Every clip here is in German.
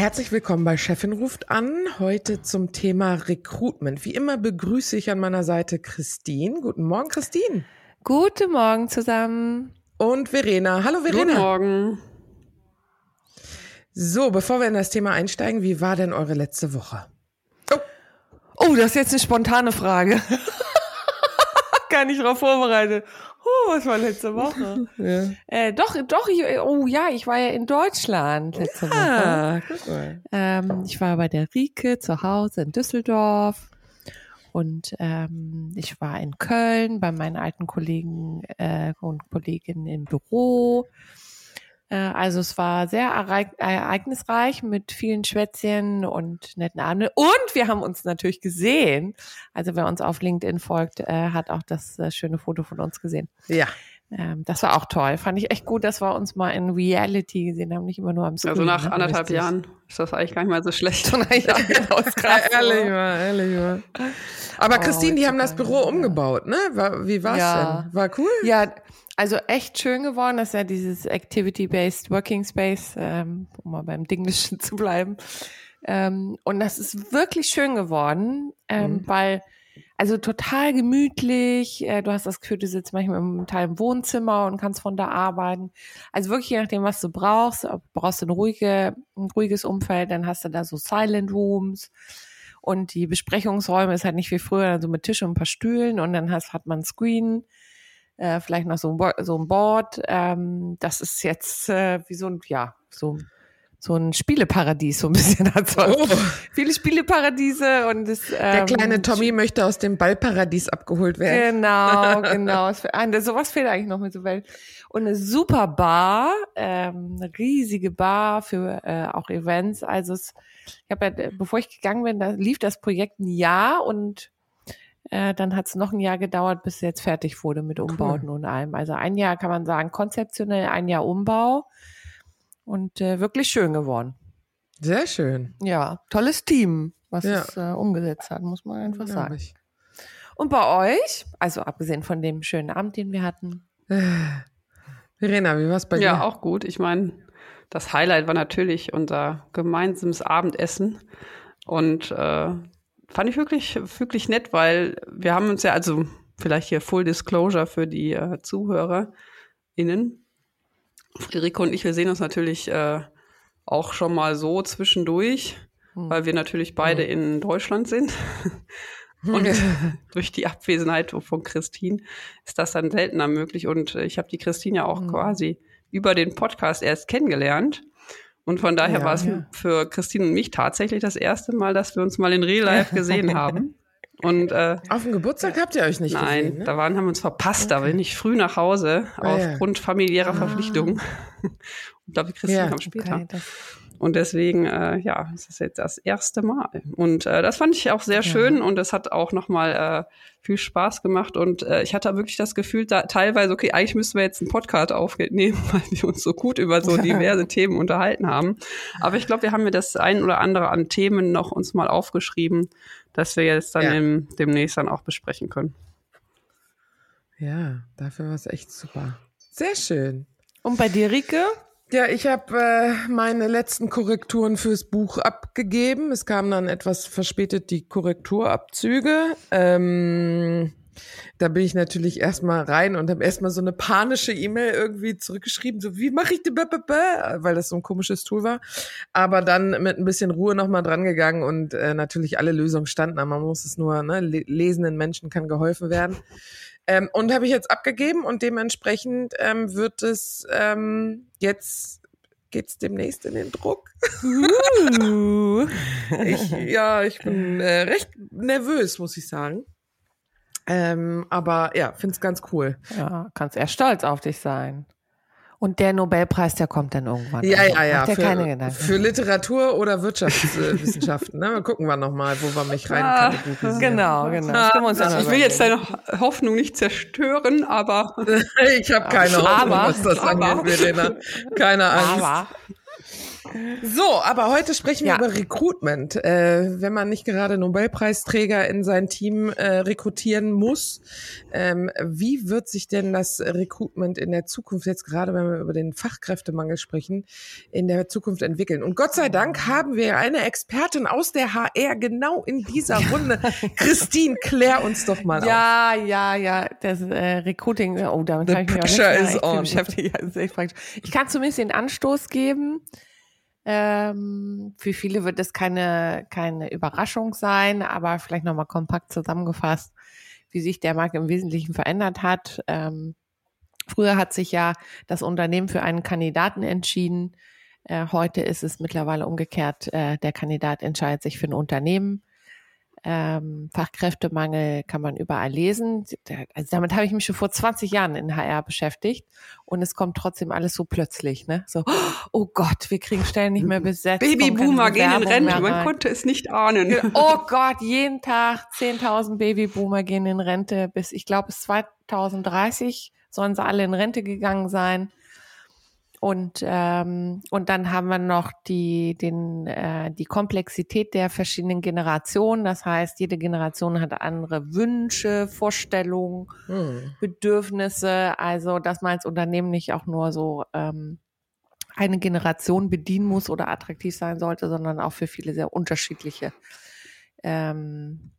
Herzlich willkommen bei Chefin ruft an. Heute zum Thema Recruitment. Wie immer begrüße ich an meiner Seite Christine. Guten Morgen, Christine. Guten Morgen zusammen. Und Verena. Hallo, Verena. Guten Morgen. So, bevor wir in das Thema einsteigen, wie war denn eure letzte Woche? Oh, oh das ist jetzt eine spontane Frage. Gar nicht darauf vorbereitet. Oh, was war letzte Woche? ja. äh, doch, doch, ich, oh ja, ich war ja in Deutschland letzte ja, Woche. Mal. Ähm, ich war bei der Rike zu Hause in Düsseldorf und ähm, ich war in Köln bei meinen alten Kollegen äh, und Kolleginnen im Büro. Äh, also es war sehr ereignisreich mit vielen Schwätzchen und netten Abenden. Und wir haben uns natürlich gesehen. Also wer uns auf LinkedIn folgt, äh, hat auch das äh, schöne Foto von uns gesehen. Ja. Ähm, das war auch toll. Fand ich echt gut, dass wir uns mal in Reality gesehen haben, nicht immer nur am Screen. Also nach ne? anderthalb Richtig. Jahren ist das eigentlich gar nicht mal so schlecht. ja, genau, ehrlich mal, ehrlich mal. Aber oh, Christine, die haben das Büro umgebaut, ne? War, wie war's ja. denn? War cool? Ja, also echt schön geworden. Das ist ja dieses Activity-Based Working Space, ähm, um mal beim Dinglischen zu bleiben. Ähm, und das ist wirklich schön geworden, ähm, mhm. weil also total gemütlich. Äh, du hast das Gefühl, du sitzt manchmal im Teil im Wohnzimmer und kannst von da arbeiten. Also wirklich je nachdem, was du brauchst. Brauchst du eine ruhige, ein ruhiges Umfeld, dann hast du da so Silent Rooms. Und die Besprechungsräume ist halt nicht wie früher, also mit Tisch und ein paar Stühlen und dann hast, hat man Screen äh, vielleicht noch so ein, so ein Board. Ähm, das ist jetzt äh, wie so ein, ja, so so ein Spieleparadies, so ein bisschen. Also oh. Viele Spieleparadiese und das, ähm, Der kleine Tommy möchte aus dem Ballparadies abgeholt werden. Genau, genau. Sowas fehlt eigentlich noch mit so Welt. Und eine super Bar, ähm, eine riesige Bar für äh, auch Events. Also es, ich habe ja, bevor ich gegangen bin, da lief das Projekt ein Jahr und äh, dann hat es noch ein Jahr gedauert, bis es jetzt fertig wurde mit Umbauten cool. und allem. Also ein Jahr kann man sagen, konzeptionell ein Jahr Umbau und äh, wirklich schön geworden. Sehr schön. Ja, tolles Team, was ja. es äh, umgesetzt hat, muss man einfach sagen. Ich. Und bei euch, also abgesehen von dem schönen Abend, den wir hatten. Verena, wie war es bei ja, dir? Ja, auch gut. Ich meine, das Highlight war natürlich unser gemeinsames Abendessen. Und äh, fand ich wirklich, wirklich nett, weil wir haben uns ja, also vielleicht hier Full Disclosure für die äh, ZuhörerInnen. Friederike und ich, wir sehen uns natürlich äh, auch schon mal so zwischendurch, hm. weil wir natürlich beide hm. in Deutschland sind. Und durch die Abwesenheit von Christine ist das dann seltener möglich. Und ich habe die Christine ja auch hm. quasi über den Podcast erst kennengelernt. Und von daher ja, war es ja. für Christine und mich tatsächlich das erste Mal, dass wir uns mal in Real Life gesehen haben. Und, äh, Auf dem Geburtstag habt ihr euch nicht nein, gesehen? Nein, da waren, haben wir uns verpasst. Okay. Da bin ich früh nach Hause ah, aufgrund ja. familiärer ah. Verpflichtungen. ich glaube, Christine kam später. Okay, und deswegen, äh, ja, es ist jetzt das erste Mal. Und äh, das fand ich auch sehr schön und es hat auch nochmal äh, viel Spaß gemacht. Und äh, ich hatte wirklich das Gefühl, da teilweise, okay, eigentlich müssten wir jetzt einen Podcast aufnehmen, weil wir uns so gut über so diverse Themen unterhalten haben. Aber ich glaube, wir haben mir das ein oder andere an Themen noch uns mal aufgeschrieben, dass wir jetzt dann ja. im, demnächst dann auch besprechen können. Ja, dafür war es echt super. Sehr schön. Und bei dir, Rike? Ja, ich habe äh, meine letzten Korrekturen fürs Buch abgegeben. Es kamen dann etwas verspätet die Korrekturabzüge. Ähm, Da bin ich natürlich erstmal rein und habe erstmal so eine panische E-Mail irgendwie zurückgeschrieben, so wie mache ich die, weil das so ein komisches Tool war. Aber dann mit ein bisschen Ruhe nochmal dran gegangen und äh, natürlich alle Lösungen standen. Aber man muss es nur, ne, lesenden Menschen kann geholfen werden. Ähm, und habe ich jetzt abgegeben und dementsprechend ähm, wird es ähm, jetzt geht's demnächst in den Druck. Uh. ich, ja, ich bin äh, recht nervös, muss ich sagen. Ähm, aber ja, finde es ganz cool. Ja, kannst eher stolz auf dich sein. Und der Nobelpreis, der kommt dann irgendwann. Ja, also, ja, ja. Für, keine Gedanken. für Literatur oder Wirtschaftswissenschaften. ne? Gucken wir nochmal, wo wir mich rein ah, Genau, genau. Ah, ich will jetzt deine Hoffnung nicht zerstören, aber. ich habe keine Hoffnung, aber, was das aber, angeht, Verena. Keine Angst. Aber so, aber heute sprechen wir ja. über Recruitment. Äh, wenn man nicht gerade Nobelpreisträger in sein Team äh, rekrutieren muss, ähm, wie wird sich denn das Recruitment in der Zukunft, jetzt gerade wenn wir über den Fachkräftemangel sprechen, in der Zukunft entwickeln? Und Gott sei Dank haben wir eine Expertin aus der HR genau in dieser Runde. Christine, klär uns doch mal ja, auf. Ja, ja, ja, das äh, Recruiting, oh, damit habe ich mich auch nicht mehr beschäftigt. Ich kann zumindest den Anstoß geben. Ähm, für viele wird es keine, keine Überraschung sein, aber vielleicht nochmal kompakt zusammengefasst, wie sich der Markt im Wesentlichen verändert hat. Ähm, früher hat sich ja das Unternehmen für einen Kandidaten entschieden. Äh, heute ist es mittlerweile umgekehrt. Äh, der Kandidat entscheidet sich für ein Unternehmen ähm, Fachkräftemangel kann man überall lesen. Also damit habe ich mich schon vor 20 Jahren in HR beschäftigt und es kommt trotzdem alles so plötzlich, ne? So, oh Gott, wir kriegen Stellen nicht mehr besetzt. Babyboomer gehen in Rente, man konnte es nicht ahnen. Oh Gott, jeden Tag 10.000 Babyboomer gehen in Rente bis, ich glaube, bis 2030 sollen sie alle in Rente gegangen sein. Und, ähm, und dann haben wir noch die, den, äh, die Komplexität der verschiedenen Generationen. Das heißt, jede Generation hat andere Wünsche, Vorstellungen, hm. Bedürfnisse. Also, dass man als Unternehmen nicht auch nur so ähm, eine Generation bedienen muss oder attraktiv sein sollte, sondern auch für viele sehr unterschiedliche ähm,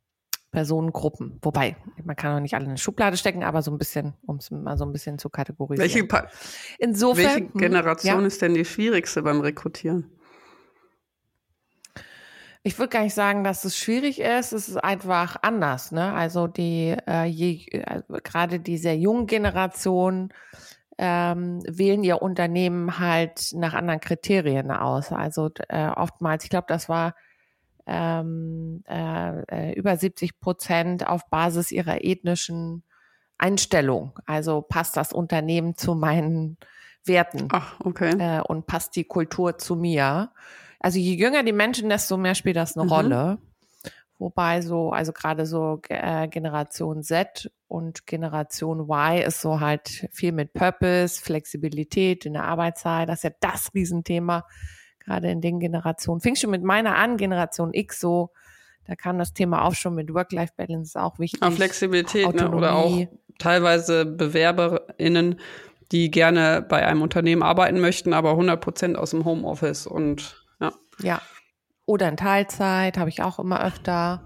Personengruppen. Wobei, man kann auch nicht alle in eine Schublade stecken, aber so ein bisschen, um es mal so ein bisschen zu kategorisieren. Welche, pa Insofern, welche hm, Generation ja. ist denn die schwierigste beim Rekrutieren? Ich würde gar nicht sagen, dass es schwierig ist. Es ist einfach anders. Ne? Also die äh, je, äh, gerade die sehr jungen Generationen ähm, wählen ihr Unternehmen halt nach anderen Kriterien aus. Also äh, oftmals, ich glaube, das war ähm, äh, äh über 70 Prozent auf Basis ihrer ethnischen Einstellung. Also passt das Unternehmen zu meinen Werten Ach, okay. äh, und passt die Kultur zu mir. Also je jünger die Menschen, desto mehr spielt das eine mhm. Rolle. Wobei so, also gerade so äh, Generation Z und Generation Y ist so halt viel mit Purpose, Flexibilität in der Arbeitszeit. Das ist ja das Riesenthema gerade in den Generationen. Fing schon mit meiner an, Generation X so, da kam das Thema auch schon mit Work-Life-Balance auch wichtig. Auch Flexibilität ne? oder auch teilweise BewerberInnen, die gerne bei einem Unternehmen arbeiten möchten, aber 100 Prozent aus dem Homeoffice und ja. Ja. Oder in Teilzeit habe ich auch immer öfter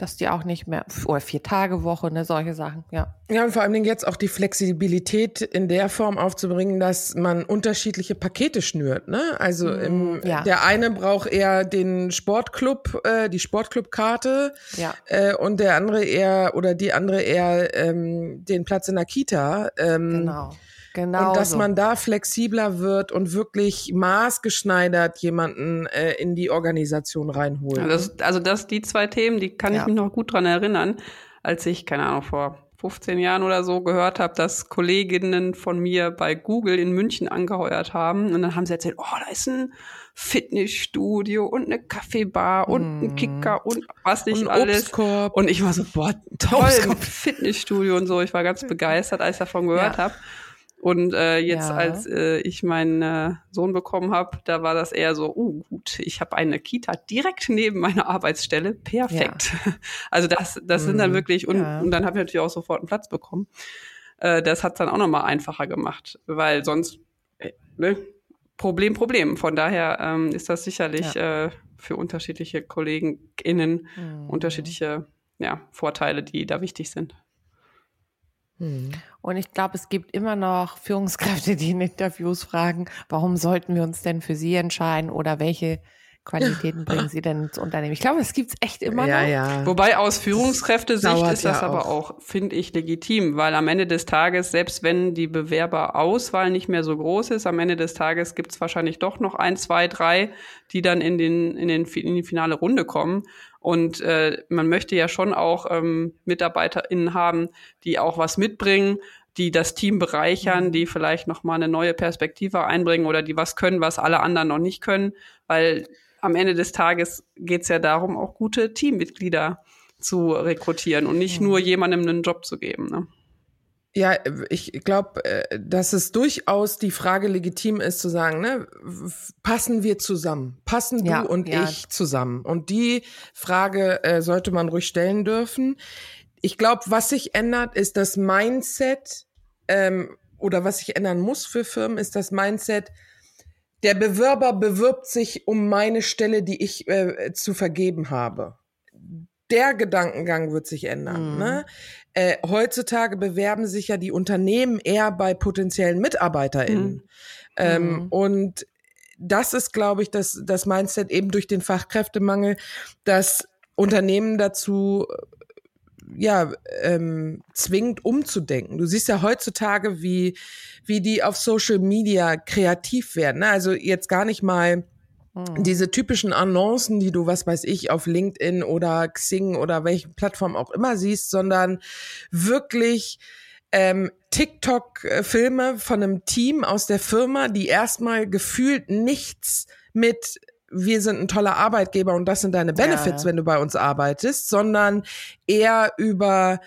dass die auch nicht mehr, oder vier Tage Woche, ne, solche Sachen, ja. Ja, und vor allen Dingen jetzt auch die Flexibilität in der Form aufzubringen, dass man unterschiedliche Pakete schnürt, ne? Also mm, im, ja. der eine braucht eher den Sportclub, äh, die Sportclubkarte, ja. äh, und der andere eher, oder die andere eher ähm, den Platz in der Kita. Ähm, genau. Genau. Und dass so. man da flexibler wird und wirklich maßgeschneidert jemanden äh, in die Organisation reinholt. Ja, das, also das, die zwei Themen, die kann ja. ich mich noch gut dran erinnern, als ich, keine Ahnung, vor 15 Jahren oder so gehört habe, dass Kolleginnen von mir bei Google in München angeheuert haben. Und dann haben sie erzählt, oh, da ist ein Fitnessstudio und eine Kaffeebar und mm. ein Kicker und was nicht und alles. Obstkorb. Und ich war so, boah, toll, Fitnessstudio und so. Ich war ganz begeistert, als ich davon gehört ja. habe. Und äh, jetzt, ja. als äh, ich meinen äh, Sohn bekommen habe, da war das eher so, oh gut, ich habe eine Kita direkt neben meiner Arbeitsstelle. Perfekt. Ja. Also das, das mhm. sind dann mhm. wirklich, und, ja. und dann habe ich natürlich auch sofort einen Platz bekommen. Äh, das hat dann auch nochmal einfacher gemacht, weil sonst, äh, ne, Problem, Problem. Von daher ähm, ist das sicherlich äh, für unterschiedliche KollegenInnen mhm. unterschiedliche ja, Vorteile, die da wichtig sind. Mhm. Und ich glaube, es gibt immer noch Führungskräfte, die in Interviews fragen, warum sollten wir uns denn für sie entscheiden oder welche Qualitäten bringen Sie denn ins Unternehmen? Ich glaube, es gibt es echt immer ja, noch. Ja. Wobei aus Führungskräftesicht ist das ja aber auch, auch finde ich, legitim, weil am Ende des Tages, selbst wenn die Bewerberauswahl nicht mehr so groß ist, am Ende des Tages gibt es wahrscheinlich doch noch ein, zwei, drei, die dann in, den, in, den, in die finale Runde kommen. Und äh, man möchte ja schon auch ähm, MitarbeiterInnen haben, die auch was mitbringen, die das Team bereichern, mhm. die vielleicht noch mal eine neue Perspektive einbringen oder die was können, was alle anderen noch nicht können, weil am Ende des Tages geht es ja darum, auch gute Teammitglieder zu rekrutieren und nicht nur jemandem einen Job zu geben. Ne? Ja, ich glaube, äh, dass es durchaus die Frage legitim ist zu sagen, ne, passen wir zusammen? Passen du ja, und ja. ich zusammen? Und die Frage äh, sollte man ruhig stellen dürfen. Ich glaube, was sich ändert, ist das Mindset ähm, oder was sich ändern muss für Firmen, ist das Mindset, der Bewerber bewirbt sich um meine Stelle, die ich äh, zu vergeben habe. Der Gedankengang wird sich ändern. Mhm. Ne? Äh, heutzutage bewerben sich ja die Unternehmen eher bei potenziellen MitarbeiterInnen. Mhm. Ähm, mhm. Und das ist, glaube ich, das, das Mindset eben durch den Fachkräftemangel, dass Unternehmen dazu ja ähm, zwingt umzudenken. Du siehst ja heutzutage, wie wie die auf Social Media kreativ werden. Ne? Also jetzt gar nicht mal. Diese typischen Annoncen, die du, was weiß ich, auf LinkedIn oder Xing oder welchen Plattform auch immer siehst, sondern wirklich ähm, TikTok-Filme von einem Team aus der Firma, die erstmal gefühlt nichts mit wir sind ein toller Arbeitgeber und das sind deine Benefits, ja. wenn du bei uns arbeitest, sondern eher über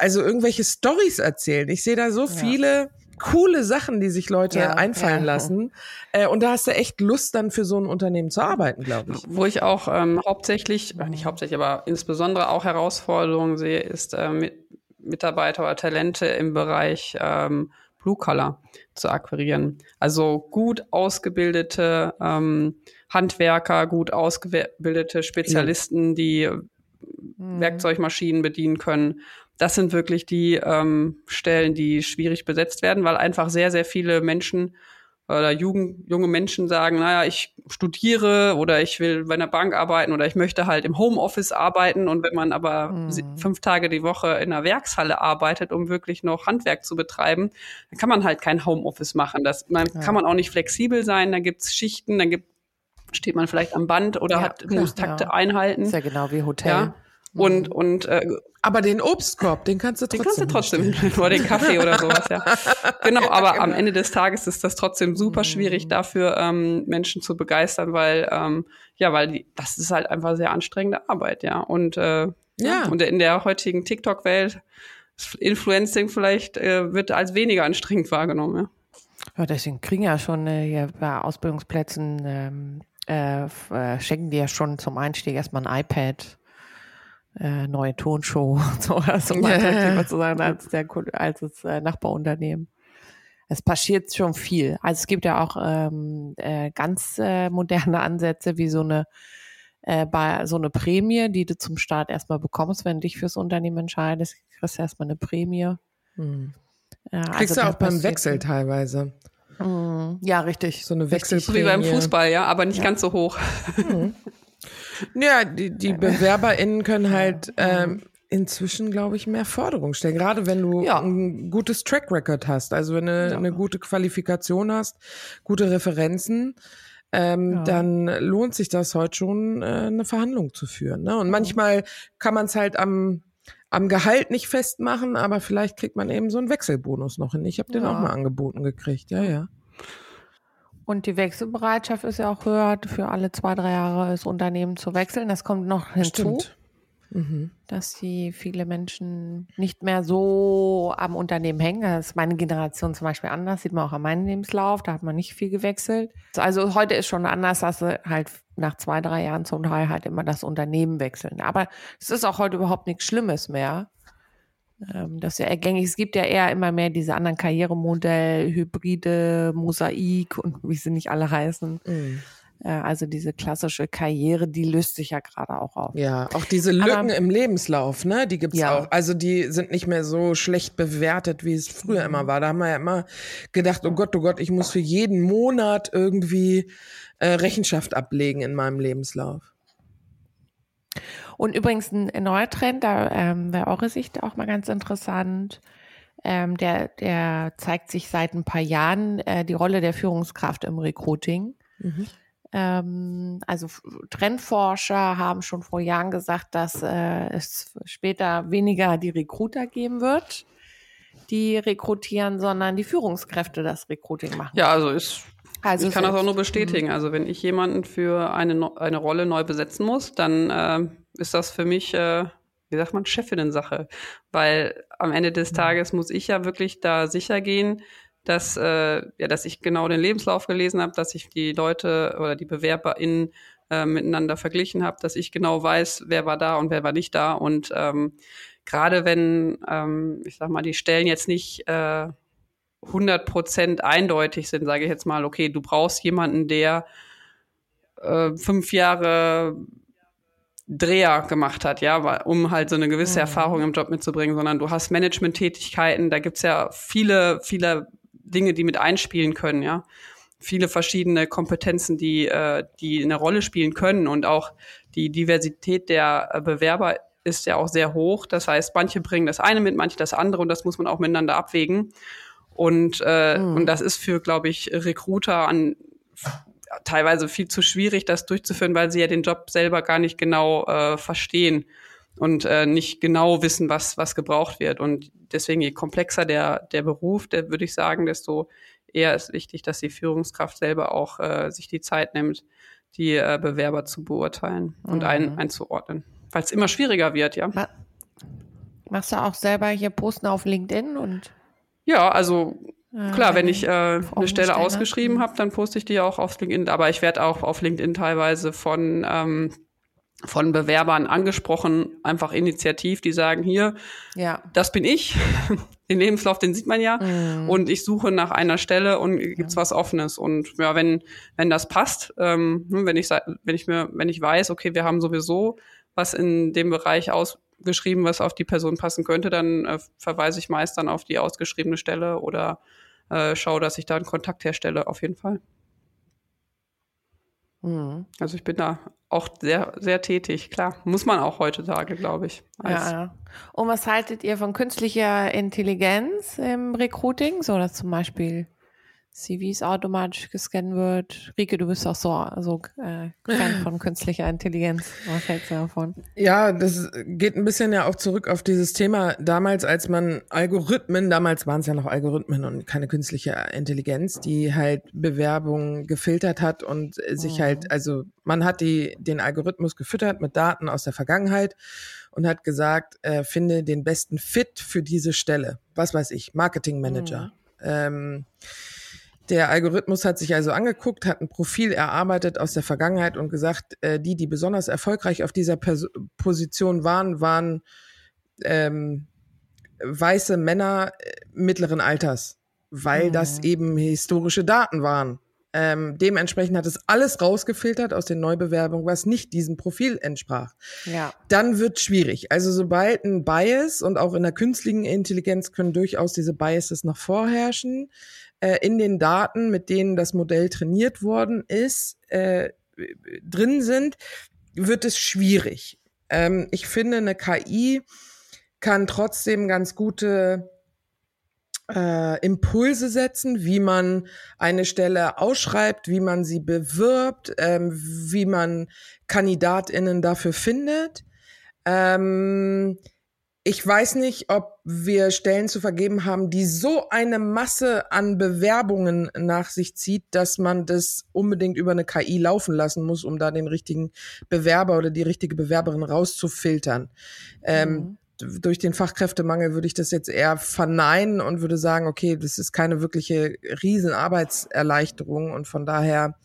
also irgendwelche Stories erzählen. Ich sehe da so ja. viele coole Sachen, die sich Leute ja, einfallen ja. lassen. Äh, und da hast du echt Lust, dann für so ein Unternehmen zu arbeiten, glaube ich. Wo ich auch ähm, hauptsächlich, nicht hauptsächlich, aber insbesondere auch Herausforderungen sehe, ist äh, mit Mitarbeiter oder Talente im Bereich ähm, Blue Collar zu akquirieren. Also gut ausgebildete ähm, Handwerker, gut ausgebildete Spezialisten, die mhm. Werkzeugmaschinen bedienen können. Das sind wirklich die ähm, Stellen, die schwierig besetzt werden, weil einfach sehr, sehr viele Menschen oder Jugend, junge Menschen sagen, naja, ich studiere oder ich will bei einer Bank arbeiten oder ich möchte halt im Homeoffice arbeiten. Und wenn man aber mhm. fünf Tage die Woche in einer Werkshalle arbeitet, um wirklich noch Handwerk zu betreiben, dann kann man halt kein Homeoffice machen. Das man, ja. kann man auch nicht flexibel sein. Da gibt's Schichten, dann gibt, steht man vielleicht am Band oder ja, hat, muss Takte ja. einhalten. Ist ja genau wie Hotel. Und, und äh, aber den Obstkorb, den kannst du trotzdem. Den kannst du trotzdem, nur den Kaffee oder sowas, ja. Genau, aber genau. am Ende des Tages ist das trotzdem super schwierig mhm. dafür, ähm, Menschen zu begeistern, weil, ähm, ja, weil die, das ist halt einfach sehr anstrengende Arbeit, ja. Und, äh, ja. und in der heutigen TikTok-Welt, Influencing vielleicht, äh, wird als weniger anstrengend wahrgenommen, ja. Ja, deswegen kriegen ja schon äh, hier bei Ausbildungsplätzen, ähm, äh, äh, schenken die ja schon zum Einstieg erstmal ein iPad äh, neue Tonshow und so, also um attraktiver zu sein als der als das äh, Nachbarunternehmen. Es passiert schon viel. Also es gibt ja auch ähm, äh, ganz äh, moderne Ansätze wie so eine äh, bei so eine Prämie, die du zum Start erstmal bekommst, wenn du dich fürs Unternehmen entscheidest, kriegst du erstmal eine Prämie. Hm. Ja, Kriegst also du auch beim Wechsel teilweise. Mhm. Ja, richtig. So eine Wechselprämie. Wie beim Fußball, ja, aber nicht ja. ganz so hoch. Mhm. Ja, die, die BewerberInnen können halt ähm, inzwischen, glaube ich, mehr Forderungen stellen. Gerade wenn du ja. ein gutes Track Record hast, also wenn du ja. eine gute Qualifikation hast, gute Referenzen, ähm, ja. dann lohnt sich das heute schon, äh, eine Verhandlung zu führen. Ne? Und manchmal kann man es halt am am Gehalt nicht festmachen, aber vielleicht kriegt man eben so einen Wechselbonus noch hin. Ich habe den auch mal angeboten gekriegt, ja, ja. Und die Wechselbereitschaft ist ja auch höher, für alle zwei, drei Jahre das Unternehmen zu wechseln. Das kommt noch hinzu, mhm. dass die viele Menschen nicht mehr so am Unternehmen hängen. Das ist meine Generation zum Beispiel anders, sieht man auch an meinem Lebenslauf, da hat man nicht viel gewechselt. Also heute ist schon anders, dass sie halt nach zwei, drei Jahren zum Teil halt immer das Unternehmen wechseln. Aber es ist auch heute überhaupt nichts Schlimmes mehr ähm, das ist ja ergängig. Es gibt ja eher immer mehr diese anderen Karrieremodelle, Hybride, Mosaik und wie sie nicht alle heißen. Mhm. Äh, also diese klassische Karriere, die löst sich ja gerade auch auf. Ja, auch diese Lücken Aber, im Lebenslauf, ne, die gibt's ja. auch. Also die sind nicht mehr so schlecht bewertet, wie es früher immer mhm. war. Da haben wir ja immer gedacht, oh Gott, oh Gott, ich muss für jeden Monat irgendwie äh, Rechenschaft ablegen in meinem Lebenslauf. Und übrigens ein neuer Trend, da ähm, wäre eure Sicht auch mal ganz interessant. Ähm, der, der zeigt sich seit ein paar Jahren äh, die Rolle der Führungskraft im Recruiting. Mhm. Ähm, also Trendforscher haben schon vor Jahren gesagt, dass äh, es später weniger die Recruiter geben wird, die rekrutieren, sondern die Führungskräfte das Recruiting machen. Ja, also ist also ich kann das auch nur bestätigen. Mhm. Also wenn ich jemanden für eine, eine Rolle neu besetzen muss, dann äh, ist das für mich, äh, wie sagt man, Chefinnen-Sache. Weil am Ende des mhm. Tages muss ich ja wirklich da sicher gehen, dass, äh, ja, dass ich genau den Lebenslauf gelesen habe, dass ich die Leute oder die BewerberInnen äh, miteinander verglichen habe, dass ich genau weiß, wer war da und wer war nicht da. Und ähm, gerade wenn, ähm, ich sag mal, die Stellen jetzt nicht äh, 100 Prozent eindeutig sind, sage ich jetzt mal, okay, du brauchst jemanden, der äh, fünf Jahre Dreher gemacht hat, ja, um halt so eine gewisse mhm. Erfahrung im Job mitzubringen, sondern du hast Management-Tätigkeiten, da gibt's ja viele, viele Dinge, die mit einspielen können, ja. Viele verschiedene Kompetenzen, die, äh, die eine Rolle spielen können und auch die Diversität der äh, Bewerber ist ja auch sehr hoch. Das heißt, manche bringen das eine mit, manche das andere und das muss man auch miteinander abwägen. Und, äh, mhm. und das ist für, glaube ich, Recruiter an teilweise viel zu schwierig, das durchzuführen, weil sie ja den Job selber gar nicht genau äh, verstehen und äh, nicht genau wissen, was, was gebraucht wird. Und deswegen, je komplexer der, der Beruf, der würde ich sagen, desto eher ist wichtig, dass die Führungskraft selber auch äh, sich die Zeit nimmt, die äh, Bewerber zu beurteilen und mhm. ein, einzuordnen. Weil es immer schwieriger wird, ja. Machst du auch selber hier Posten auf LinkedIn und? Ja, also Klar, wenn ich äh, eine Stelle ausgeschrieben habe, dann poste ich die auch auf LinkedIn. Aber ich werde auch auf LinkedIn teilweise von ähm, von Bewerbern angesprochen, einfach initiativ, die sagen, hier, ja. das bin ich. den Lebenslauf, den sieht man ja. Mhm. Und ich suche nach einer Stelle und gibt's ja. was Offenes. Und ja, wenn, wenn das passt, ähm, wenn ich, wenn ich mir, wenn ich weiß, okay, wir haben sowieso was in dem Bereich ausgeschrieben, was auf die Person passen könnte, dann äh, verweise ich meist dann auf die ausgeschriebene Stelle oder äh, schaue, dass ich da einen Kontakt herstelle, auf jeden Fall. Mhm. Also ich bin da auch sehr, sehr tätig, klar. Muss man auch heutzutage, glaube ich. Ja, ja. Und was haltet ihr von künstlicher Intelligenz im Recruiting? So, dass zum Beispiel CVs automatisch gescannt wird. Rike, du bist auch so, so äh, Fan von künstlicher Intelligenz. Was hältst du davon? Ja, das geht ein bisschen ja auch zurück auf dieses Thema damals, als man Algorithmen, damals waren es ja noch Algorithmen und keine künstliche Intelligenz, die halt Bewerbungen gefiltert hat und sich mhm. halt, also man hat die, den Algorithmus gefüttert mit Daten aus der Vergangenheit und hat gesagt, äh, finde den besten Fit für diese Stelle. Was weiß ich, Marketing Manager. Mhm. Ähm, der Algorithmus hat sich also angeguckt, hat ein Profil erarbeitet aus der Vergangenheit und gesagt, äh, die, die besonders erfolgreich auf dieser Pers Position waren, waren ähm, weiße Männer äh, mittleren Alters, weil mhm. das eben historische Daten waren. Ähm, dementsprechend hat es alles rausgefiltert aus den Neubewerbungen, was nicht diesem Profil entsprach. Ja. Dann wird schwierig. Also sobald ein Bias und auch in der künstlichen Intelligenz können durchaus diese Biases noch vorherrschen, äh, in den Daten, mit denen das Modell trainiert worden ist, äh, drin sind, wird es schwierig. Ähm, ich finde, eine KI kann trotzdem ganz gute äh, Impulse setzen, wie man eine Stelle ausschreibt, wie man sie bewirbt, ähm, wie man KandidatInnen dafür findet. Ähm, ich weiß nicht, ob wir Stellen zu vergeben haben, die so eine Masse an Bewerbungen nach sich zieht, dass man das unbedingt über eine KI laufen lassen muss, um da den richtigen Bewerber oder die richtige Bewerberin rauszufiltern. Ähm, mhm. Ähm, durch den Fachkräftemangel würde ich das jetzt eher verneinen und würde sagen, okay, das ist keine wirkliche Riesenarbeitserleichterung und von daher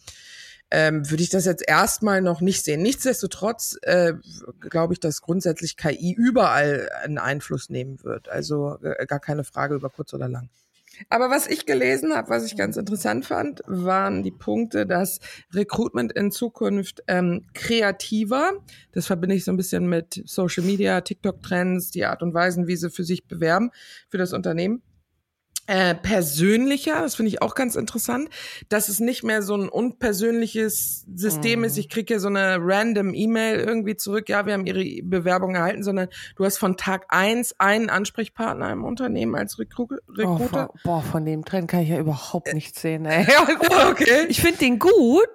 ähm, würde ich das jetzt erstmal noch nicht sehen. Nichtsdestotrotz äh, glaube ich, dass grundsätzlich KI überall einen Einfluss nehmen wird. Also äh, gar keine Frage über kurz oder lang. Aber was ich gelesen habe, was ich ganz interessant fand, waren die Punkte, dass Recruitment in Zukunft ähm, kreativer, das verbinde ich so ein bisschen mit Social Media, TikTok-Trends, die Art und Weisen, wie sie für sich bewerben, für das Unternehmen, äh, persönlicher, das finde ich auch ganz interessant, dass es nicht mehr so ein unpersönliches System mm. ist. Ich kriege ja so eine random E-Mail irgendwie zurück, ja, wir haben Ihre Bewerbung erhalten, sondern du hast von Tag eins einen Ansprechpartner im Unternehmen als Recru Recruiter. Oh, boah, von dem Trend kann ich ja überhaupt nichts sehen. Ey. okay. Ich finde den gut,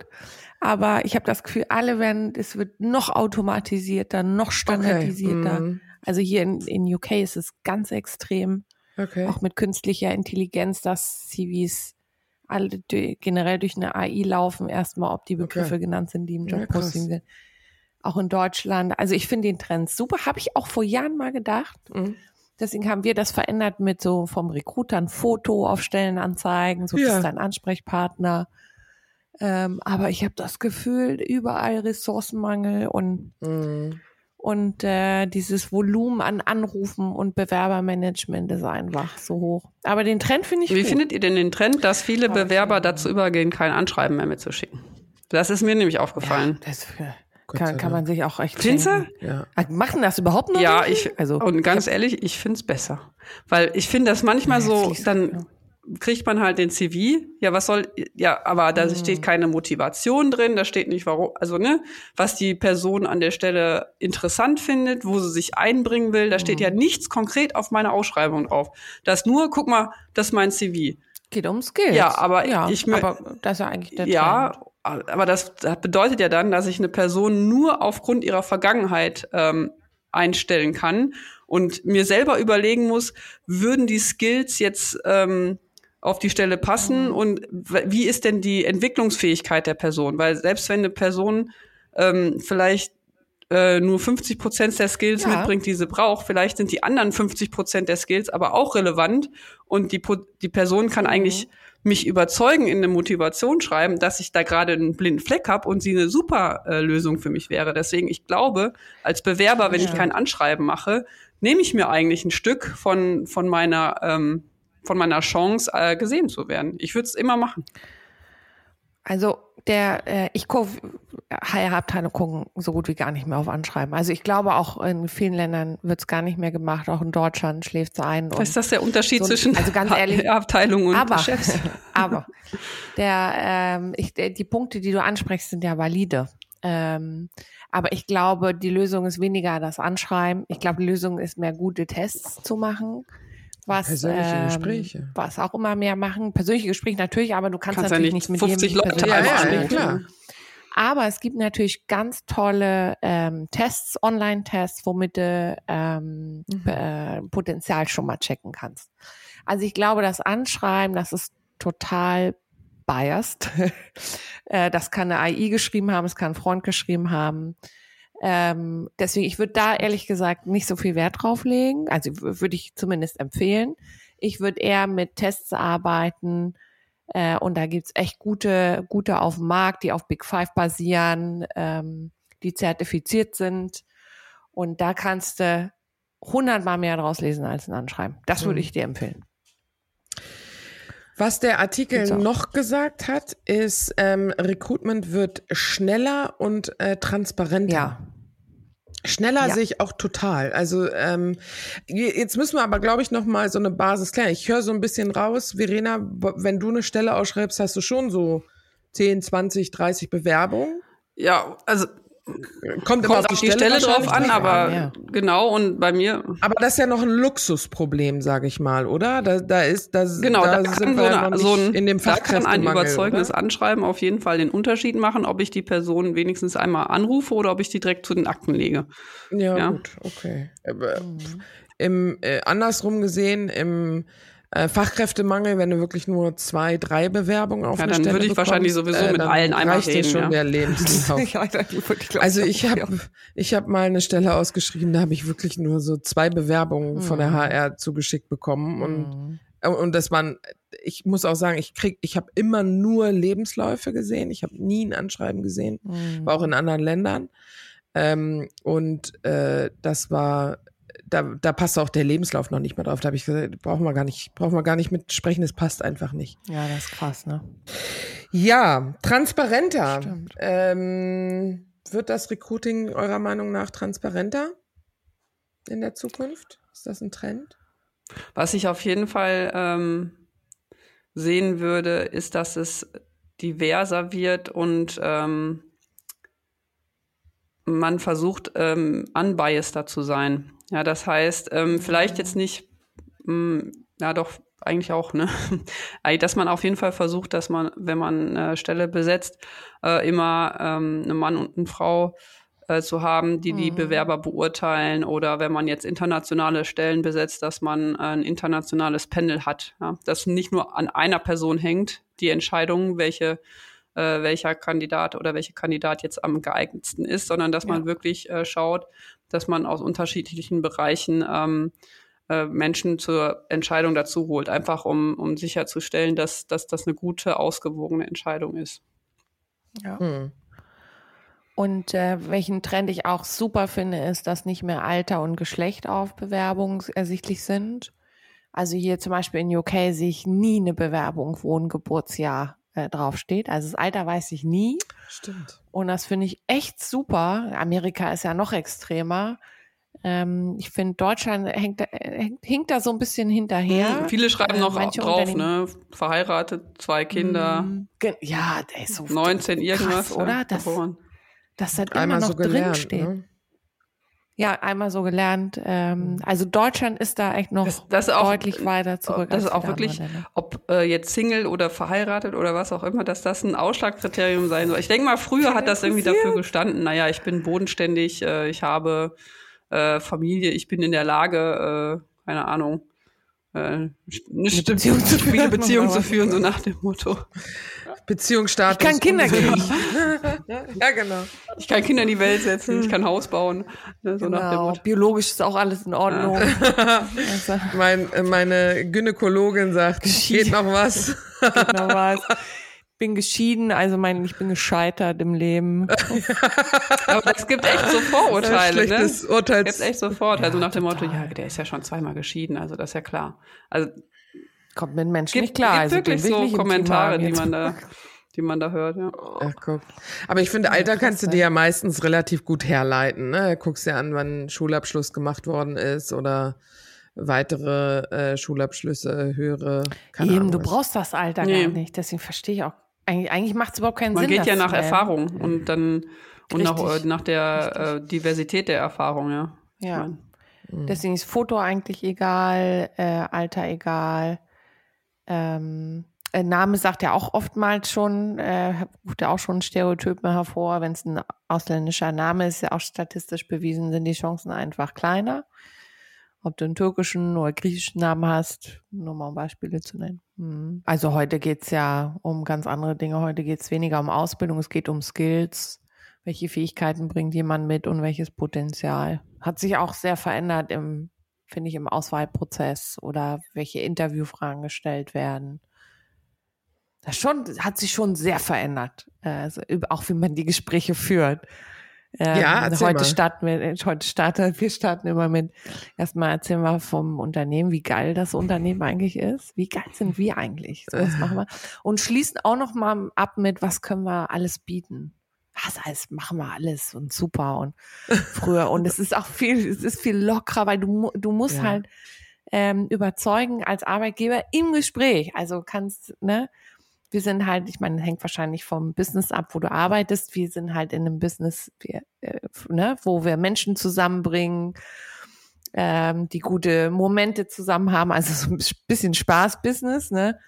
aber ich habe das Gefühl, alle werden, es wird noch automatisierter, noch standardisierter. Okay. Mm. Also hier in, in UK ist es ganz extrem. Okay. Auch mit künstlicher Intelligenz, dass CVs alle generell durch eine AI laufen, erstmal, ob die Begriffe okay. genannt sind, die im Jobposting ja, sind. Auch in Deutschland. Also ich finde den Trend super. Habe ich auch vor Jahren mal gedacht. Mhm. Deswegen haben wir das verändert mit so vom Recruiter ein Foto auf Stellenanzeigen, so ja. ist dein Ansprechpartner. Ähm, aber ich habe das Gefühl, überall Ressourcenmangel und mhm und äh, dieses Volumen an Anrufen und Bewerbermanagement ist einfach so hoch. Aber den Trend finde ich Wie gut. findet ihr denn den Trend, dass viele Bewerber dazu übergehen, kein Anschreiben mehr mitzuschicken? Das ist mir nämlich aufgefallen. Ja, das kann, kann man sich auch echt Findest du? Ja. Ah, machen das überhaupt noch? Ja, ich, also, und ganz ehrlich, ich finde es besser. Weil ich finde das manchmal ja, so, dann kriegt man halt den CV. Ja, was soll, ja, aber da mhm. steht keine Motivation drin, da steht nicht warum, also, ne, was die Person an der Stelle interessant findet, wo sie sich einbringen will, da mhm. steht ja nichts konkret auf meiner Ausschreibung drauf. Das nur, guck mal, das ist mein CV. Geht um Skills. Ja, aber ja, ich aber das ist ja eigentlich der Ja, Trend. aber das, das bedeutet ja dann, dass ich eine Person nur aufgrund ihrer Vergangenheit ähm, einstellen kann und mir selber überlegen muss, würden die Skills jetzt ähm, auf die Stelle passen mhm. und wie ist denn die Entwicklungsfähigkeit der Person? Weil selbst wenn eine Person ähm, vielleicht äh, nur 50 Prozent der Skills ja. mitbringt, die sie braucht, vielleicht sind die anderen 50 Prozent der Skills aber auch relevant und die, die Person kann mhm. eigentlich mich überzeugen in eine Motivation schreiben, dass ich da gerade einen blinden Fleck habe und sie eine super äh, Lösung für mich wäre. Deswegen, ich glaube, als Bewerber, wenn ja. ich kein Anschreiben mache, nehme ich mir eigentlich ein Stück von, von meiner ähm, von meiner Chance, äh, gesehen zu werden. Ich würde es immer machen. Also der, äh, ich HR-Abteilung gucken so gut wie gar nicht mehr auf Anschreiben. Also ich glaube auch in vielen Ländern wird es gar nicht mehr gemacht. Auch in Deutschland schläft es ein. ist das der Unterschied so, zwischen also ganz ehrlich, Abteilung und aber, Chefs? aber der, ähm, ich, die Punkte, die du ansprichst, sind ja valide. Ähm, aber ich glaube, die Lösung ist weniger das Anschreiben. Ich glaube, die Lösung ist mehr gute Tests zu machen was, persönliche ähm, Gespräche. was auch immer mehr machen. Persönliche Gespräche natürlich, aber du kannst, kannst natürlich ja nicht, nicht mit 50 Leute ja, ja, ja, klar. Aber es gibt natürlich ganz tolle ähm, Tests, Online-Tests, womit du ähm, mhm. äh, Potenzial schon mal checken kannst. Also ich glaube, das Anschreiben, das ist total biased. äh, das kann eine AI geschrieben haben, es kann ein Freund geschrieben haben. Ähm, deswegen, ich würde da ehrlich gesagt nicht so viel Wert drauf legen. Also würde ich zumindest empfehlen. Ich würde eher mit Tests arbeiten. Äh, und da gibt's echt gute, gute auf dem Markt, die auf Big Five basieren, ähm, die zertifiziert sind. Und da kannst du hundertmal mehr draus lesen als ein Anschreiben. Das würde mhm. ich dir empfehlen. Was der Artikel noch gesagt hat, ist, ähm, Recruitment wird schneller und äh, transparenter. Ja. Schneller ja. sehe ich auch total. Also ähm, jetzt müssen wir aber, glaube ich, noch mal so eine Basis klären. Ich höre so ein bisschen raus, Verena, wenn du eine Stelle ausschreibst, hast du schon so 10, 20, 30 Bewerbungen. Ja, also Kommt, immer auf die, die Stelle, Stelle drauf an, aber an, ja. genau und bei mir. Aber das ist ja noch ein Luxusproblem, sage ich mal, oder? Da, da ist das. Genau, da, da sind wir so, eine, so ein, in dem da kann ein überzeugendes oder? Anschreiben auf jeden Fall den Unterschied machen, ob ich die Person wenigstens einmal anrufe oder ob ich die direkt zu den Akten lege. Ja, ja? gut, okay. Aber, mhm. Im äh, andersrum gesehen im äh, Fachkräftemangel, wenn du wirklich nur zwei, drei Bewerbungen auf ja, dann Stelle würde ich bekommst, wahrscheinlich sowieso äh, mit allen einmal reden. schon ja. der Lebenslauf. also ich habe ich habe mal eine Stelle ausgeschrieben, da habe ich wirklich nur so zwei Bewerbungen mhm. von der HR mhm. zugeschickt bekommen und mhm. und das waren ich muss auch sagen, ich krieg ich habe immer nur Lebensläufe gesehen, ich habe nie ein Anschreiben gesehen, mhm. war auch in anderen Ländern. Ähm, und äh, das war da, da passt auch der Lebenslauf noch nicht mehr drauf. Da habe ich gesagt, brauchen wir gar nicht, brauchen wir gar nicht mit sprechen, das passt einfach nicht. Ja, das ist krass, ne? Ja, transparenter. Ähm, wird das Recruiting eurer Meinung nach transparenter in der Zukunft? Ist das ein Trend? Was ich auf jeden Fall ähm, sehen würde, ist, dass es diverser wird und ähm, man versucht, ähm, unbiaseder zu sein. Ja, das heißt, ähm, vielleicht jetzt nicht, mh, mm, ja doch, eigentlich auch, ne? dass man auf jeden Fall versucht, dass man, wenn man eine Stelle besetzt, äh, immer ähm, einen Mann und eine Frau äh, zu haben, die die mhm. Bewerber beurteilen oder wenn man jetzt internationale Stellen besetzt, dass man ein internationales Panel hat, ja? dass nicht nur an einer Person hängt, die Entscheidung, welche äh, welcher Kandidat oder welche Kandidat jetzt am geeignetsten ist, sondern dass man wirklich äh, schaut, dass man aus unterschiedlichen Bereichen ähm, äh, Menschen zur Entscheidung dazu holt, einfach um, um sicherzustellen, dass, dass das eine gute, ausgewogene Entscheidung ist. Ja. Hm. Und äh, welchen Trend ich auch super finde, ist, dass nicht mehr Alter und Geschlecht auf Bewerbungen ersichtlich sind. Also hier zum Beispiel in UK sehe ich nie eine Bewerbung, wo ein Geburtsjahr äh, draufsteht. Also das Alter weiß ich nie. Stimmt. Und das finde ich echt super. Amerika ist ja noch extremer. Ähm, ich finde, Deutschland hängt, hängt, hinkt da so ein bisschen hinterher. Mhm, viele schreiben äh, noch drauf, ne? Verheiratet, zwei Kinder. Mm, ja, der ist so 19 irgendwas. Krass, oder? Das, dass das immer noch so drin steht. Ne? Ja, einmal so gelernt. Ähm, mhm. also Deutschland ist da echt noch das, das auch, deutlich weiter zurück. Das ist auch wirklich, ob äh, jetzt Single oder verheiratet oder was auch immer, dass das ein Ausschlagkriterium sein soll. Ich denke mal, früher hat das irgendwie dafür gestanden, naja, ich bin bodenständig, äh, ich habe äh, Familie, ich bin in der Lage, äh, keine Ahnung, äh, eine, eine Beziehung zu führen, Beziehung zu führen, so nach dem Motto. Beziehungsstatus. Ich kann Kinder kriegen. ja, genau. Ich kann Kinder in die Welt setzen, ich kann Haus bauen. Ne, so genau. Biologisch ist auch alles in Ordnung. also. mein, meine Gynäkologin sagt, geht noch was. geht noch was. bin geschieden, also mein, ich bin gescheitert im Leben. Aber es gibt echt so Vorurteile, ne? Schlechtes ne? Urteils es gibt echt so Vorurteile, also nach dem Motto, ja, der ist ja schon zweimal geschieden, also das ist ja klar. Also kommt mit Menschen gibt, nicht klar. Gibt also wirklich so Kommentare, die man da die man da hört, ja. Ach, guck. Aber ich finde, Alter kannst du dir ja meistens relativ gut herleiten, ne? Guckst dir an, wann Schulabschluss gemacht worden ist oder weitere äh, Schulabschlüsse, höhere. Keine Eben, Ahnung, du brauchst das Alter nee. gar nicht. Deswegen verstehe ich auch. Eigentlich, eigentlich macht es überhaupt keinen Man Sinn. Man geht ja nach Erfahrung und dann und nach, äh, nach der äh, Diversität der Erfahrung, ja. Ja. Deswegen ist Foto eigentlich egal, äh, Alter egal. Ähm, äh, Name sagt ja auch oftmals schon, äh, ruft ja auch schon Stereotypen hervor. Wenn es ein ausländischer Name ist, ja auch statistisch bewiesen, sind die Chancen einfach kleiner. Ob du einen türkischen oder griechischen Namen hast, nur mal um Beispiele zu nennen. Hm. Also heute geht's ja um ganz andere Dinge. Heute geht's weniger um Ausbildung, es geht um Skills. Welche Fähigkeiten bringt jemand mit und welches Potenzial? Hat sich auch sehr verändert im finde ich, im Auswahlprozess oder welche Interviewfragen gestellt werden. Das schon, hat sich schon sehr verändert, also auch wie man die Gespräche führt. Ähm, ja, heute mal. starten wir, heute starten, wir starten immer mit, erstmal erzählen wir vom Unternehmen, wie geil das Unternehmen eigentlich ist. Wie geil sind wir eigentlich? So was machen wir. Und schließen auch noch mal ab mit, was können wir alles bieten? Was alles machen wir alles und super und früher und es ist auch viel, es ist viel lockerer, weil du du musst ja. halt ähm, überzeugen als Arbeitgeber im Gespräch. Also kannst ne, wir sind halt, ich meine, hängt wahrscheinlich vom Business ab, wo du arbeitest. Wir sind halt in einem Business, wir, äh, ne, wo wir Menschen zusammenbringen, ähm, die gute Momente zusammen haben, also so ein bisschen Spaß-Business, ne?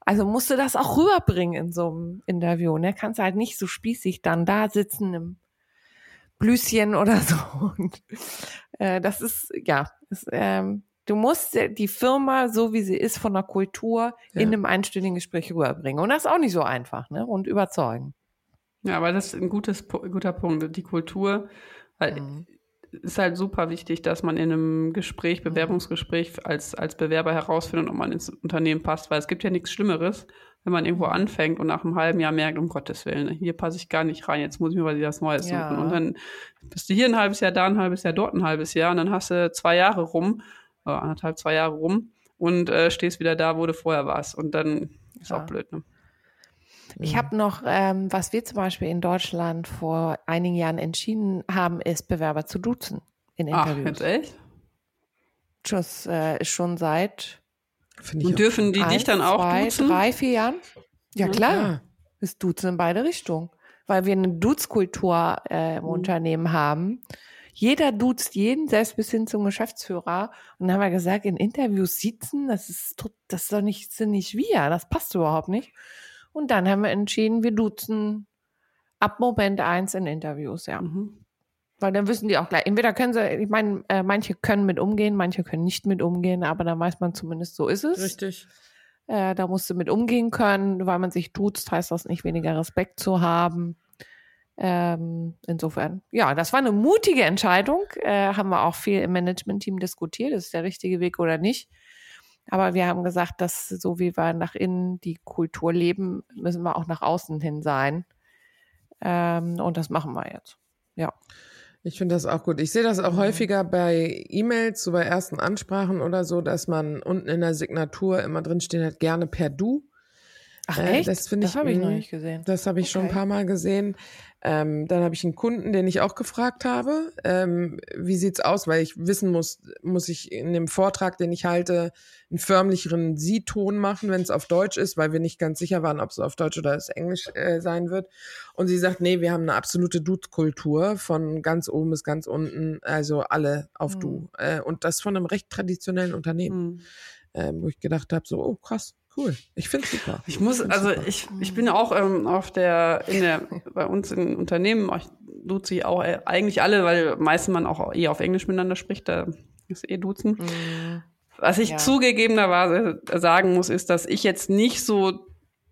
Also musst du das auch rüberbringen in so einem Interview. Ne? Kannst halt nicht so spießig dann da sitzen im Blüschen oder so. Und, äh, das ist, ja, ist, ähm, du musst die Firma, so wie sie ist, von der Kultur ja. in einem einstündigen Gespräch rüberbringen. Und das ist auch nicht so einfach, ne? Und überzeugen. Ja, aber das ist ein gutes, guter Punkt. Die Kultur, weil mhm ist halt super wichtig, dass man in einem Gespräch, Bewerbungsgespräch als, als Bewerber herausfindet, ob man ins Unternehmen passt, weil es gibt ja nichts Schlimmeres, wenn man irgendwo anfängt und nach einem halben Jahr merkt, um Gottes Willen, hier passe ich gar nicht rein, jetzt muss ich mir mal was Neues suchen. Ja. Und dann bist du hier ein halbes Jahr, da ein halbes Jahr, dort ein halbes Jahr und dann hast du zwei Jahre rum, oder anderthalb, zwei Jahre rum und äh, stehst wieder da, wo du vorher warst. Und dann ist ja. auch blöd, ne? Ich habe noch, ähm, was wir zum Beispiel in Deutschland vor einigen Jahren entschieden haben, ist Bewerber zu duzen in Interviews. Ach, jetzt echt? Das äh, ist schon seit. Und dürfen die dich dann auch zwei, duzen? drei, vier Jahren? Ja, klar. Ja. Es duzen in beide Richtungen. Weil wir eine Duzkultur äh, im mhm. Unternehmen haben. Jeder duzt jeden, selbst bis hin zum Geschäftsführer. Und dann haben wir gesagt, in Interviews sitzen, das ist, das ist doch nicht, sind nicht wir. Das passt überhaupt nicht. Und dann haben wir entschieden, wir duzen ab Moment eins in Interviews, ja. Mhm. Weil dann wissen die auch gleich, entweder können sie, ich meine, äh, manche können mit umgehen, manche können nicht mit umgehen, aber dann weiß man zumindest, so ist es. Richtig. Äh, da musst du mit umgehen können, weil man sich duzt, heißt das nicht weniger Respekt zu haben. Ähm, insofern, ja, das war eine mutige Entscheidung. Äh, haben wir auch viel im Management-Team diskutiert, ist der richtige Weg oder nicht. Aber wir haben gesagt, dass so wie wir nach innen die Kultur leben, müssen wir auch nach außen hin sein. Ähm, und das machen wir jetzt. Ja. Ich finde das auch gut. Ich sehe das auch mhm. häufiger bei E-Mails, so bei ersten Ansprachen oder so, dass man unten in der Signatur immer drinstehen hat, gerne per Du. Ach äh, echt? das finde ich, das habe ich noch mhm. nicht gesehen. Das habe ich okay. schon ein paar Mal gesehen. Ähm, dann habe ich einen Kunden, den ich auch gefragt habe, ähm, wie sieht's aus, weil ich wissen muss, muss ich in dem Vortrag, den ich halte, einen förmlicheren Sie-Ton machen, wenn es auf Deutsch ist, weil wir nicht ganz sicher waren, ob es auf Deutsch oder es Englisch äh, sein wird. Und sie sagt, nee, wir haben eine absolute Dude-Kultur von ganz oben bis ganz unten, also alle auf mhm. Du. Äh, und das von einem recht traditionellen Unternehmen, mhm. äh, wo ich gedacht habe, so, oh krass, Cool. Ich finde super. Ich muss, ich also super. ich, ich bin auch ähm, auf der, in der, bei uns in Unternehmen, ich duze ich auch äh, eigentlich alle, weil meistens man auch eher auf Englisch miteinander spricht, da ist eh duzen. Mhm. Was ich ja. zugegebenerweise sagen muss, ist, dass ich jetzt nicht so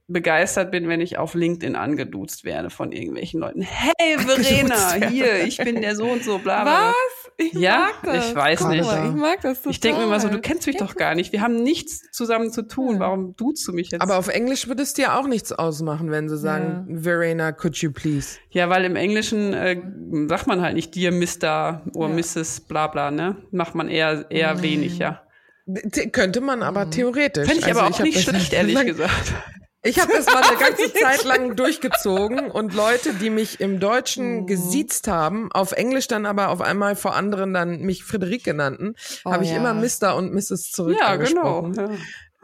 begeistert bin, wenn ich auf LinkedIn angeduzt werde von irgendwelchen Leuten. Hey Verena, hier, ich bin der so und so, bla bla. Was? Ich ja, mag das. ich weiß nicht. Ich mag das total. Ich denke mir immer so, du kennst mich doch gar nicht. Wir haben nichts zusammen zu tun. Warum duzt du mich jetzt? Aber auf Englisch würde es dir auch nichts ausmachen, wenn sie sagen, ja. Verena, could you please? Ja, weil im Englischen äh, sagt man halt nicht dir Mr. oder ja. Mrs. bla bla, ne? Macht man eher, eher mhm. wenig, ja. Könnte man aber mhm. theoretisch. Fände ich also aber auch nicht schlecht, ehrlich gesagt. Ich habe das mal eine ganze Zeit lang durchgezogen und Leute, die mich im Deutschen mhm. gesiezt haben, auf Englisch dann aber auf einmal vor anderen dann mich Friederike nannten, oh, habe ich ja. immer Mr. und Mrs. zurück ja, Genau. Ja.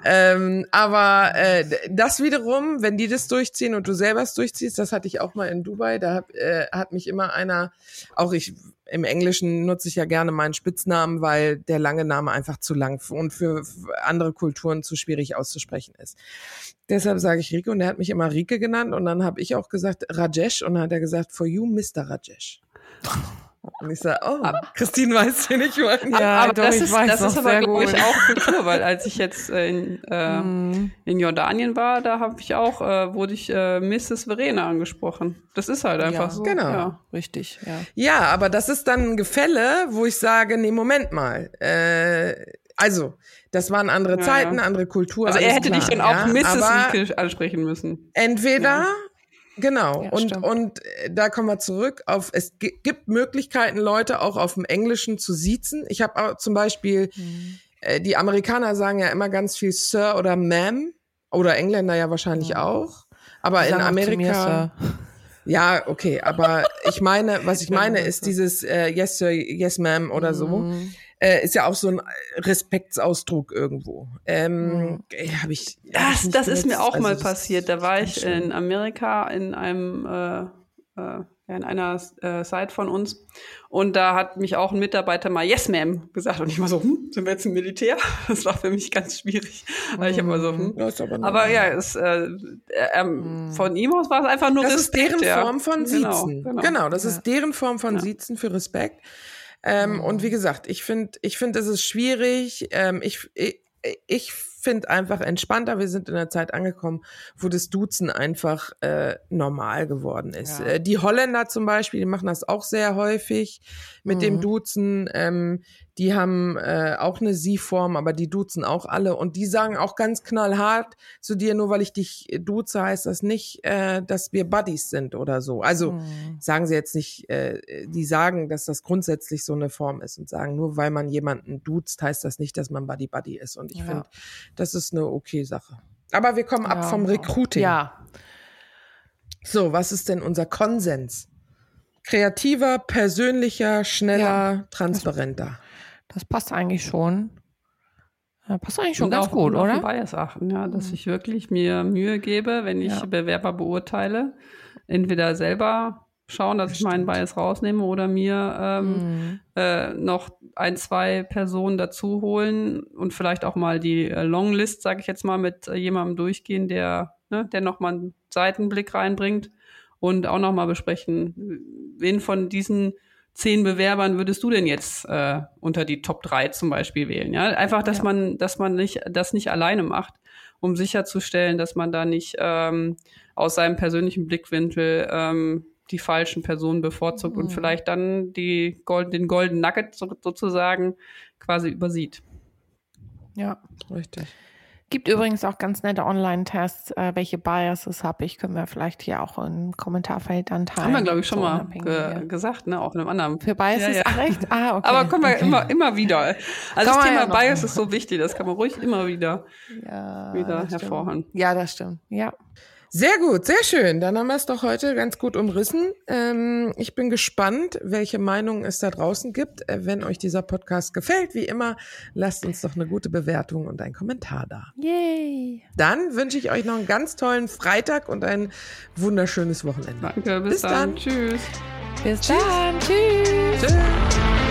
Ähm, aber äh, das wiederum, wenn die das durchziehen und du selber es durchziehst, das hatte ich auch mal in Dubai, da hab, äh, hat mich immer einer, auch ich im Englischen nutze ich ja gerne meinen Spitznamen, weil der lange Name einfach zu lang und für andere Kulturen zu schwierig auszusprechen ist. Deshalb sage ich Rike und er hat mich immer Rike genannt und dann habe ich auch gesagt Rajesh und dann hat er gesagt, for you, Mr. Rajesh. Und ich sage, oh, Christine weiß, wen ich meine. Ja, aber doch, das ist, das ist aber, glaube ich, auch Kultur, weil als ich jetzt in, äh, mm. in Jordanien war, da habe ich auch, äh, wurde ich äh, Mrs. Verena angesprochen. Das ist halt einfach ja, so. Genau. Ja. Richtig, ja. Ja, aber das ist dann ein Gefälle, wo ich sage, nee, Moment mal. Äh, also, das waren andere ja, Zeiten, andere Kultur. Also er hätte klar, dich dann auch Mrs. Rieke ansprechen müssen. Entweder Genau. Ja, und, und äh, da kommen wir zurück auf, es gibt Möglichkeiten, Leute auch auf dem Englischen zu siezen. Ich habe zum Beispiel, mhm. äh, die Amerikaner sagen ja immer ganz viel Sir oder Ma'am oder Engländer ja wahrscheinlich ja. auch. Aber in Amerika. Ja, okay, aber ich meine, was ich meine, ist dieses äh, Yes, Sir, Yes, Ma'am oder so. Mhm äh, ist ja auch so ein Respektsausdruck irgendwo. Ähm, hm. hab ich, hab das, ich das ist mir auch also, mal passiert. Da war ich in Amerika in einem äh, äh, in einer äh, Site von uns und da hat mich auch ein Mitarbeiter mal Yes Ma'am gesagt und ich war so, hm, sind wir jetzt im Militär? Das war für mich ganz schwierig. Weil ich habe mal so, hm. aber, aber ja, es, äh, äh, mhm. von ihm aus war es einfach nur das Respekt. Das ist deren Form von genau, Siezen. Genau, genau. genau das ja. ist deren Form von ja. Siezen für Respekt. Ähm, mhm. Und wie gesagt, ich finde, ich finde, es ist schwierig. Ähm, ich, ich, ich finde einfach entspannter. Wir sind in der Zeit angekommen, wo das Duzen einfach äh, normal geworden ist. Ja. Äh, die Holländer zum Beispiel, die machen das auch sehr häufig mit Mhm. dem Duzen. Ähm, die haben äh, auch eine Sie-Form, aber die duzen auch alle. Und die sagen auch ganz knallhart zu dir, nur weil ich dich duze, heißt das nicht, äh, dass wir Buddies sind oder so. Also Mhm. sagen sie jetzt nicht, äh, die sagen, dass das grundsätzlich so eine Form ist und sagen, nur weil man jemanden duzt, heißt das nicht, dass man Buddy-Buddy ist. Und ich Ja. finde, das ist eine okay Sache. Aber wir kommen ab Ja. vom Recruiting. Ja, So, was ist denn unser Konsens? Kreativer, persönlicher, schneller, Ja. transparenter. Das passt eigentlich schon. Ja, passt eigentlich schon Und ganz auch- gut, oder? Bias achten, ja, dass Mhm. ich wirklich mir Mühe gebe, wenn ich Ja. Bewerber beurteile, entweder selber schauen, dass ich meinen Stimmt. Bias rausnehme oder mir ähm, Mhm. äh, noch ein, zwei Personen dazu holen und vielleicht auch mal die äh, Longlist, sage ich jetzt mal, mit äh, jemandem durchgehen, der, ne, der nochmal einen Seitenblick reinbringt und auch nochmal besprechen, wen von diesen zehn Bewerbern würdest du denn jetzt äh, unter die Top 3 zum Beispiel wählen? Ja, einfach, dass Ja. man, dass man nicht, das nicht alleine macht, um sicherzustellen, dass man da nicht ähm, aus seinem persönlichen Blickwinkel ähm, die falschen Personen bevorzugt Mhm. und vielleicht dann die Gold, den Golden Nugget so, sozusagen quasi übersieht. Ja. Richtig. Gibt übrigens auch ganz nette Online-Tests, äh, welche Biases habe ich, können wir vielleicht hier auch im Kommentarfeld dann teilen. Haben wir, glaube ich, schon So mal ge gesagt, ne? Auch in einem anderen. Für Biases? Ja, ja. Ach echt? Ah, okay. Aber kommen wir okay. immer, immer wieder. Also Kann das Thema ja Bias ist so wichtig, das kann man ruhig immer wieder, ja, wieder hervorheben. Ja, das stimmt. Ja. Sehr gut, sehr schön. Dann haben wir es doch heute ganz gut umrissen. Ähm, ich bin gespannt, welche Meinungen es da draußen gibt. Äh, wenn euch dieser Podcast gefällt, wie immer, lasst uns doch eine gute Bewertung und einen Kommentar da. Yay. Dann wünsche ich euch noch einen ganz tollen Freitag und ein wunderschönes Wochenende. Danke, bis, Bis dann. dann. Tschüss. Bis dann. Tschüss. Tschüss.